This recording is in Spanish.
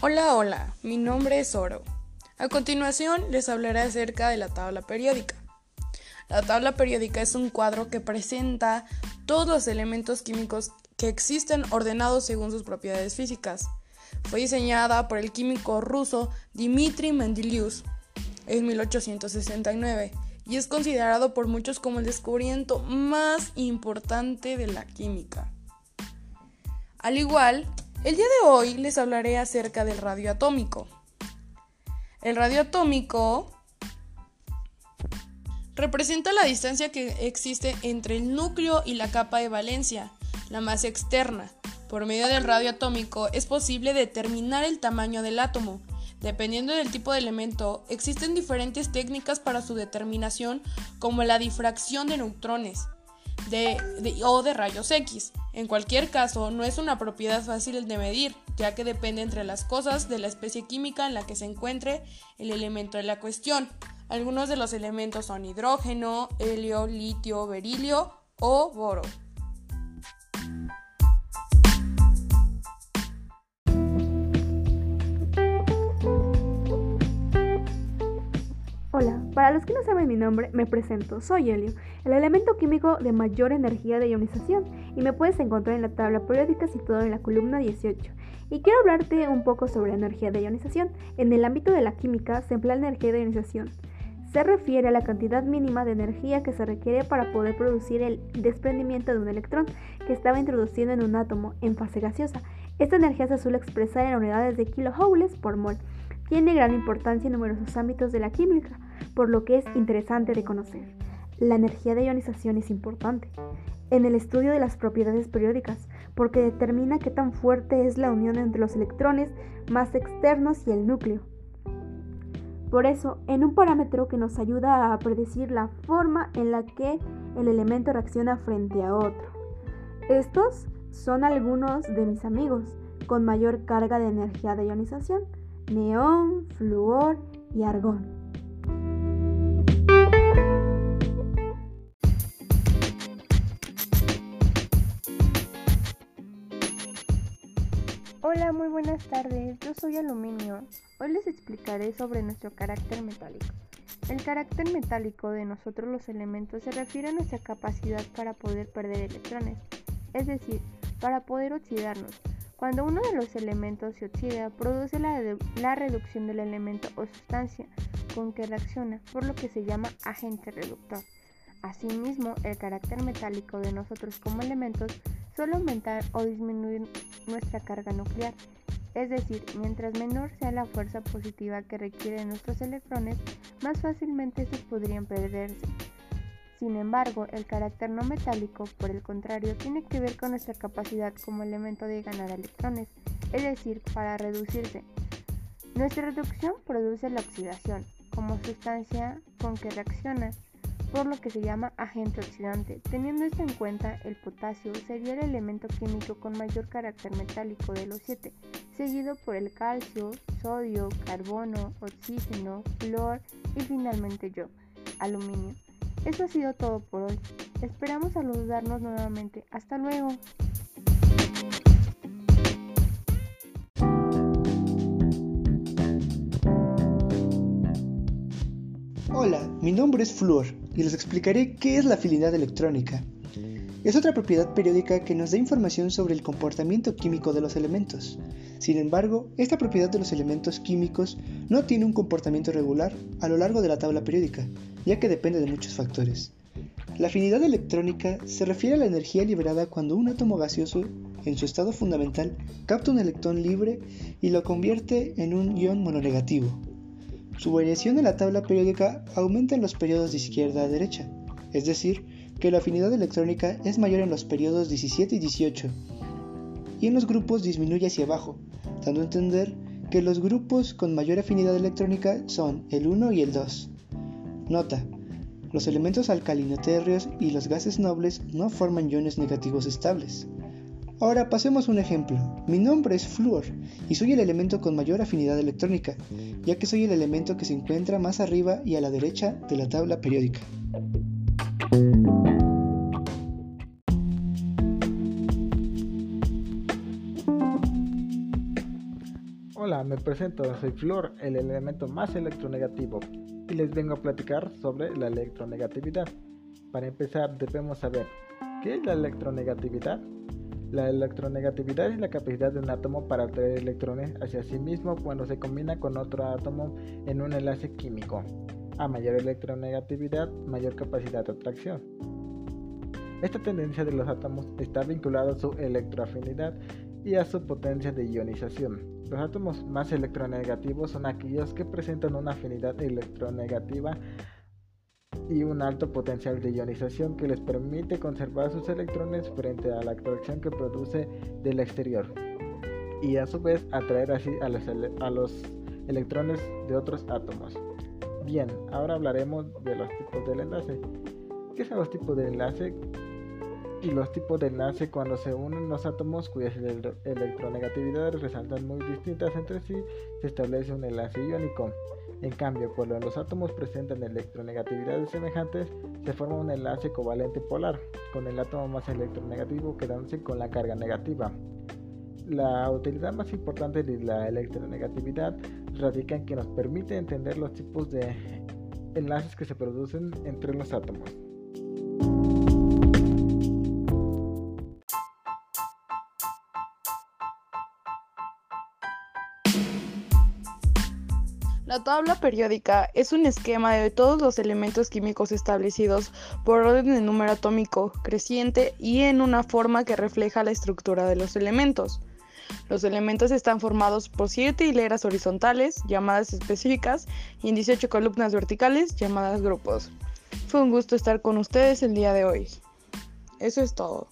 Hola, hola, mi nombre es Oro. A continuación les hablaré acerca de la tabla periódica. La tabla periódica es un cuadro que presenta todos los elementos químicos que existen ordenados según sus propiedades físicas. Fue diseñada por el químico ruso Dmitry Mendeleev en 1869 y es considerado por muchos como el descubrimiento más importante de la química. Al igual, el día de hoy les hablaré acerca del radio atómico. El radio atómico representa la distancia que existe entre el núcleo y la capa de valencia, la masa externa. Por medio del radio atómico es posible determinar el tamaño del átomo. Dependiendo del tipo de elemento, existen diferentes técnicas para su determinación, como la difracción de neutrones o de rayos X. En cualquier caso, no es una propiedad fácil de medir, ya que depende entre las cosas de la especie química en la que se encuentre el elemento de la cuestión. Algunos de los elementos son hidrógeno, helio, litio, berilio o boro. Para los que no saben mi nombre, me presento, soy helio, el elemento químico de mayor energía de ionización, y me puedes encontrar en la tabla periódica situada en la columna 18. Y quiero hablarte un poco sobre la energía de ionización. En el ámbito de la química se emplea energía de ionización. Se refiere a la cantidad mínima de energía que se requiere para poder producir el desprendimiento de un electrón que estaba introducido en un átomo en fase gaseosa. Esta energía se suele expresar en unidades de kilojoules por mol. Tiene gran importancia en numerosos ámbitos de la química por lo que es interesante de conocer. La energía de ionización es importante en el estudio de las propiedades periódicas, porque determina qué tan fuerte es la unión entre los electrones más externos y el núcleo. Por eso, en un parámetro que nos ayuda a predecir la forma en la que el elemento reacciona frente a otro. Estos son algunos de mis amigos con mayor carga de energía de ionización, neón, flúor y argón. Buenas tardes. Yo soy Aluminio. Hoy les explicaré sobre nuestro carácter metálico. El carácter metálico de nosotros los elementos se refiere a nuestra capacidad para poder perder electrones, es decir, para poder oxidarnos. Cuando uno de los elementos se oxida, produce la, la reducción del elemento o sustancia con que reacciona, por lo que se llama agente reductor. Asimismo, el carácter metálico de nosotros como elementos suele aumentar o disminuir nuestra carga nuclear. Es decir, mientras menor sea la fuerza positiva que requieren nuestros electrones, más fácilmente estos podrían perderse. Sin embargo, el carácter no metálico, por el contrario, tiene que ver con nuestra capacidad como elemento de ganar electrones, es decir, para reducirse. Nuestra reducción produce la oxidación, como sustancia con que reacciona por lo que se llama agente oxidante. Teniendo esto en cuenta, el potasio sería el elemento químico con mayor carácter metálico de los siete, seguido por el calcio, sodio, carbono, oxígeno, flor y finalmente yo, aluminio. Eso ha sido todo por hoy. Esperamos saludarnos nuevamente. Hasta luego. Hola, mi nombre es Fluor y les explicaré qué es la afinidad electrónica. Es otra propiedad periódica que nos da información sobre el comportamiento químico de los elementos. Sin embargo, esta propiedad de los elementos químicos no tiene un comportamiento regular a lo largo de la tabla periódica, ya que depende de muchos factores. La afinidad electrónica se refiere a la energía liberada cuando un átomo gaseoso, en su estado fundamental, capta un electrón libre y lo convierte en un ion mononegativo, su variación en la tabla periódica aumenta en los periodos de izquierda a derecha, es decir, que la afinidad electrónica es mayor en los periodos 17 y 18, y en los grupos disminuye hacia abajo, dando a entender que los grupos con mayor afinidad electrónica son el 1 y el 2. Nota, los elementos alcalinotérreos y los gases nobles no forman iones negativos estables. Ahora pasemos un ejemplo. Mi nombre es Fluor y soy el elemento con mayor afinidad electrónica, ya que soy el elemento que se encuentra más arriba y a la derecha de la tabla periódica. Hola, me presento, soy Flor, el elemento más electronegativo, y les vengo a platicar sobre la electronegatividad. Para empezar, debemos saber, ¿qué es la electronegatividad? La electronegatividad es la capacidad de un átomo para atraer electrones hacia sí mismo cuando se combina con otro átomo en un enlace químico. A mayor electronegatividad, mayor capacidad de atracción. Esta tendencia de los átomos está vinculada a su electroafinidad y a su potencia de ionización. Los átomos más electronegativos son aquellos que presentan una afinidad electronegativa y un alto potencial de ionización que les permite conservar sus electrones frente a la atracción que produce del exterior y a su vez atraer así a los, a los electrones de otros átomos. Bien, ahora hablaremos de los tipos del enlace. ¿Qué son los tipos de enlace? y los tipos de enlace cuando se unen los átomos cuyas electronegatividades resaltan muy distintas entre sí, se establece un enlace iónico. En cambio, cuando los átomos presentan electronegatividades semejantes, se forma un enlace covalente polar, con el átomo más electronegativo quedándose con la carga negativa. La utilidad más importante de la electronegatividad radica en que nos permite entender los tipos de enlaces que se producen entre los átomos. La tabla periódica es un esquema de todos los elementos químicos establecidos por orden de número atómico creciente y en una forma que refleja la estructura de los elementos. Los elementos están formados por 7 hileras horizontales, llamadas específicas, y en 18 columnas verticales, llamadas grupos. Fue un gusto estar con ustedes el día de hoy. Eso es todo.